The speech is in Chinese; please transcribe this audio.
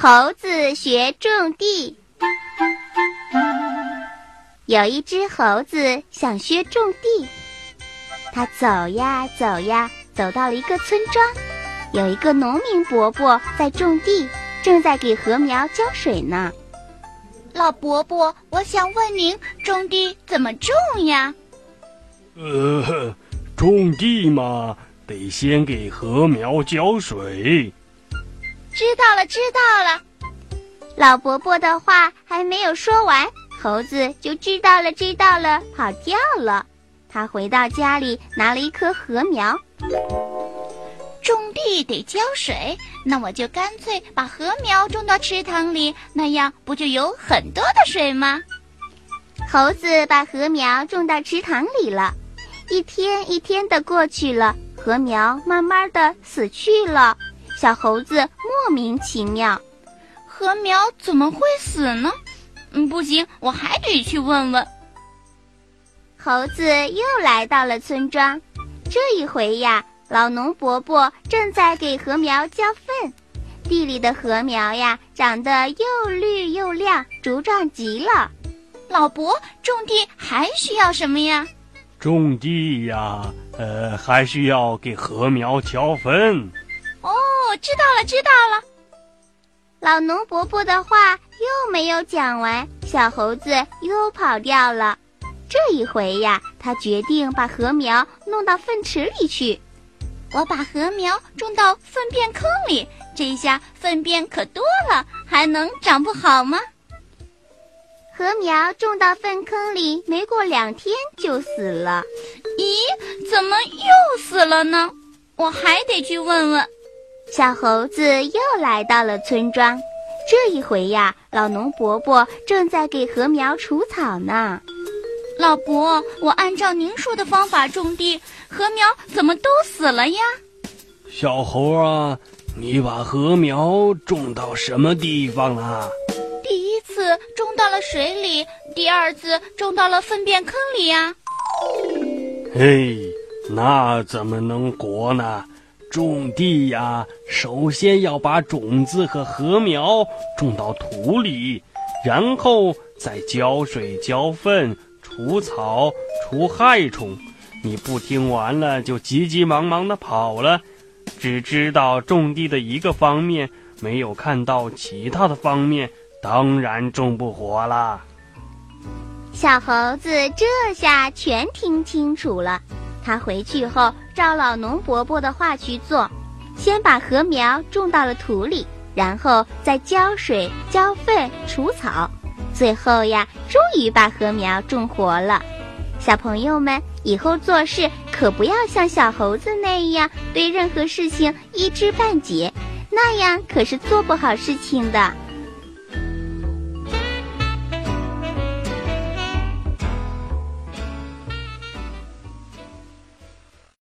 猴子学种地。有一只猴子想学种地，它走呀走呀，走到了一个村庄，有一个农民伯伯在种地，正在给禾苗浇水呢。老伯伯，我想问您，种地怎么种呀？呃，种地嘛，得先给禾苗浇水。知道了，知道了。老伯伯的话还没有说完，猴子就知道了，知道了，跑掉了。他回到家里，拿了一棵禾苗。种地得浇水，那我就干脆把禾苗种到池塘里，那样不就有很多的水吗？猴子把禾苗种到池塘里了。一天一天的过去了，禾苗慢慢的死去了。小猴子莫名其妙，禾苗怎么会死呢？嗯，不行，我还得去问问。猴子又来到了村庄，这一回呀，老农伯伯正在给禾苗浇粪，地里的禾苗呀，长得又绿又亮，茁壮极了。老伯，种地还需要什么呀？种地呀，呃，还需要给禾苗浇粪。知道了，知道了。老农伯伯的话又没有讲完，小猴子又跑掉了。这一回呀，他决定把禾苗弄到粪池里去。我把禾苗种到粪便坑里，这下粪便可多了，还能长不好吗？禾苗种到粪坑里，没过两天就死了。咦，怎么又死了呢？我还得去问问。小猴子又来到了村庄，这一回呀，老农伯伯正在给禾苗除草呢。老伯，我按照您说的方法种地，禾苗怎么都死了呀？小猴啊，你把禾苗种到什么地方了？第一次种到了水里，第二次种到了粪便坑里呀。嘿，那怎么能活呢？种地呀，首先要把种子和禾苗种到土里，然后再浇水、浇粪、除草、除害虫。你不听完了就急急忙忙的跑了，只知道种地的一个方面，没有看到其他的方面，当然种不活啦。小猴子这下全听清楚了。他回去后照老农伯伯的话去做，先把禾苗种到了土里，然后再浇水、浇粪、除草，最后呀，终于把禾苗种活了。小朋友们，以后做事可不要像小猴子那样，对任何事情一知半解，那样可是做不好事情的。